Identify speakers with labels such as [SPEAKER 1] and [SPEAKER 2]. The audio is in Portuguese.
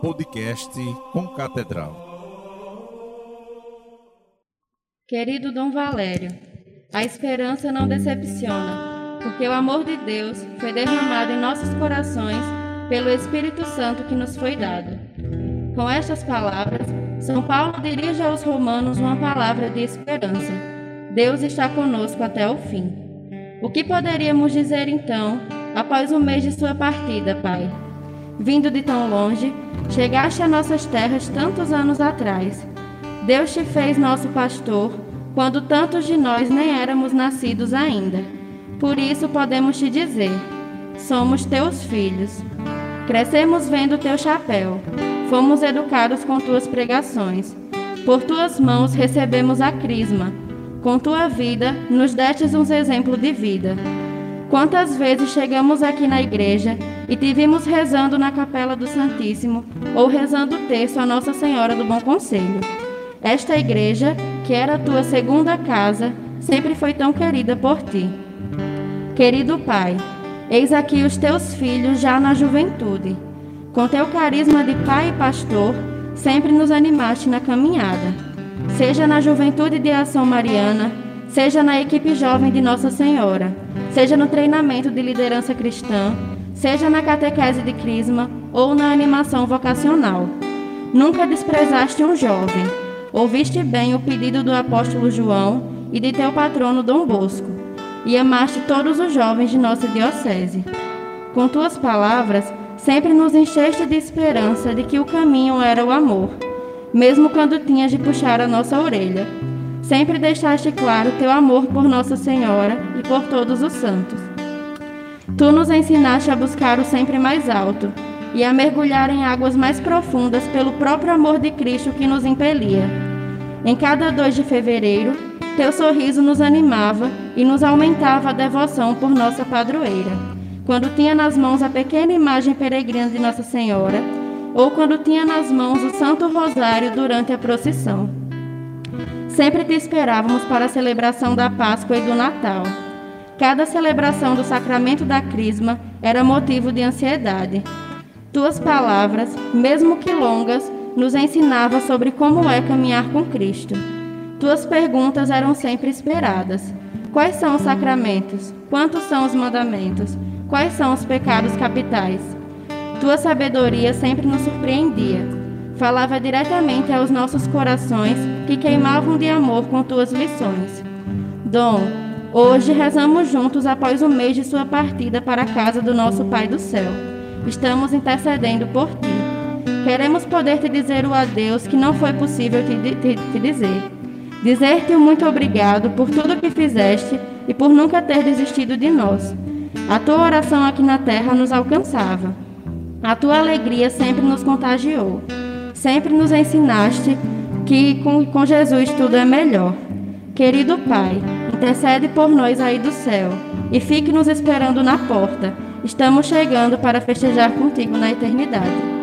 [SPEAKER 1] Podcast com Catedral.
[SPEAKER 2] Querido Dom Valério, a esperança não decepciona, porque o amor de Deus foi derramado em nossos corações pelo Espírito Santo que nos foi dado. Com estas palavras, São Paulo dirige aos romanos uma palavra de esperança. Deus está conosco até o fim. O que poderíamos dizer então, após um mês de sua partida, Pai? Vindo de tão longe, chegaste a nossas terras tantos anos atrás. Deus te fez nosso pastor quando tantos de nós nem éramos nascidos ainda. Por isso podemos te dizer: somos teus filhos. Crescemos vendo teu chapéu, fomos educados com tuas pregações. Por tuas mãos recebemos a crisma. Com tua vida, nos destes uns exemplos de vida. Quantas vezes chegamos aqui na igreja e te vimos rezando na capela do Santíssimo ou rezando o terço a Nossa Senhora do Bom Conselho. Esta igreja, que era tua segunda casa, sempre foi tão querida por ti. Querido Pai, eis aqui os teus filhos já na juventude. Com teu carisma de pai e pastor, sempre nos animaste na caminhada. Seja na juventude de ação mariana, seja na equipe jovem de Nossa Senhora, seja no treinamento de liderança cristã, seja na catequese de crisma ou na animação vocacional. Nunca desprezaste um jovem. Ouviste bem o pedido do apóstolo João e de teu patrono Dom Bosco, e amaste todos os jovens de nossa diocese. Com tuas palavras, sempre nos encheste de esperança de que o caminho era o amor, mesmo quando tinhas de puxar a nossa orelha Sempre deixaste claro teu amor por Nossa Senhora e por todos os santos. Tu nos ensinaste a buscar o sempre mais alto e a mergulhar em águas mais profundas pelo próprio amor de Cristo que nos impelia. Em cada 2 de fevereiro, teu sorriso nos animava e nos aumentava a devoção por nossa padroeira. Quando tinha nas mãos a pequena imagem peregrina de Nossa Senhora, ou quando tinha nas mãos o Santo Rosário durante a procissão. Sempre te esperávamos para a celebração da Páscoa e do Natal. Cada celebração do sacramento da Crisma era motivo de ansiedade. Tuas palavras, mesmo que longas, nos ensinava sobre como é caminhar com Cristo. Tuas perguntas eram sempre esperadas. Quais são os sacramentos? Quantos são os mandamentos? Quais são os pecados capitais? Tua sabedoria sempre nos surpreendia falava diretamente aos nossos corações que queimavam de amor com tuas lições. Dom, hoje rezamos juntos após o mês de sua partida para a casa do nosso Pai do céu. Estamos intercedendo por ti. Queremos poder te dizer o adeus que não foi possível te, te, te dizer. Dizer-te muito obrigado por tudo que fizeste e por nunca ter desistido de nós. A tua oração aqui na terra nos alcançava. A tua alegria sempre nos contagiou. Sempre nos ensinaste que com, com Jesus tudo é melhor. Querido Pai, intercede por nós aí do céu e fique nos esperando na porta. Estamos chegando para festejar contigo na eternidade.